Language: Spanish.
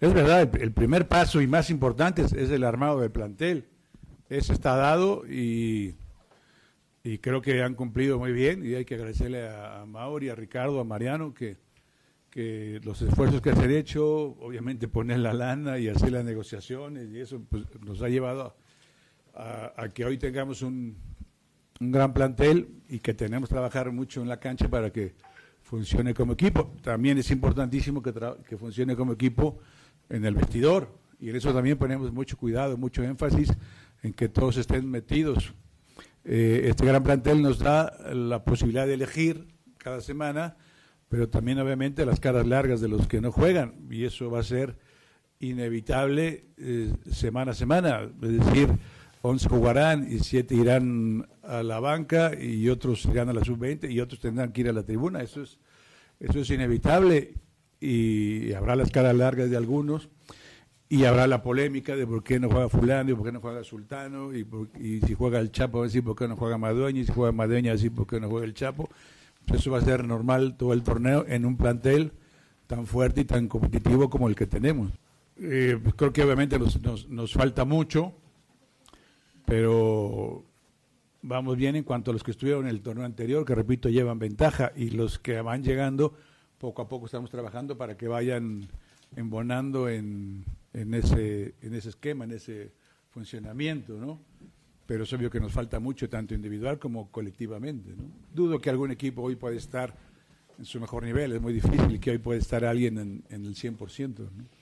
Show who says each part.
Speaker 1: Es verdad, el, el primer paso y más importante es, el armado del plantel. Eso está dado y, y creo que han cumplido muy bien y hay que agradecerle a, a Mauri, a Ricardo, a Mariano que, que los esfuerzos que se han hecho, obviamente poner la lana y hacer las negociaciones y eso pues, nos ha llevado a, a que hoy tengamos un, un gran plantel y que tenemos que trabajar mucho en la cancha para que funcione como equipo. También es importantísimo que, que funcione como equipo en el vestidor y en eso también ponemos mucho cuidado, mucho énfasis en que todos estén metidos. Eh, este gran plantel nos da la posibilidad de elegir cada semana, pero también obviamente las caras largas de los que no juegan y eso va a ser inevitable eh, semana a semana, es decir, 11 jugarán y 7 irán a la banca y otros irán a la sub-20 y otros tendrán que ir a la tribuna. Eso es, eso es inevitable y habrá las caras largas de algunos y habrá la polémica de por qué no juega fulano y por qué no juega sultano y, si juega el Chapo va a decir por qué no juega Madueña y si juega Madueña va a decir por qué no juega el Chapo. Eso va a ser normal todo el torneo en un plantel tan fuerte y tan competitivo como el que tenemos. Eh, pues creo que obviamente nos, nos falta mucho, pero vamos bien en cuanto a los que estuvieron en el torneo anterior, que repito, llevan ventaja, y los que van llegando, poco a poco estamos trabajando para que vayan embonando en, en, ese, en ese esquema, en ese funcionamiento, ¿no? Pero es obvio que nos falta mucho, tanto individual como colectivamente, ¿no? Dudo que algún equipo hoy pueda estar en su mejor nivel, es muy difícil que hoy pueda estar alguien en, en el 100%, ¿no?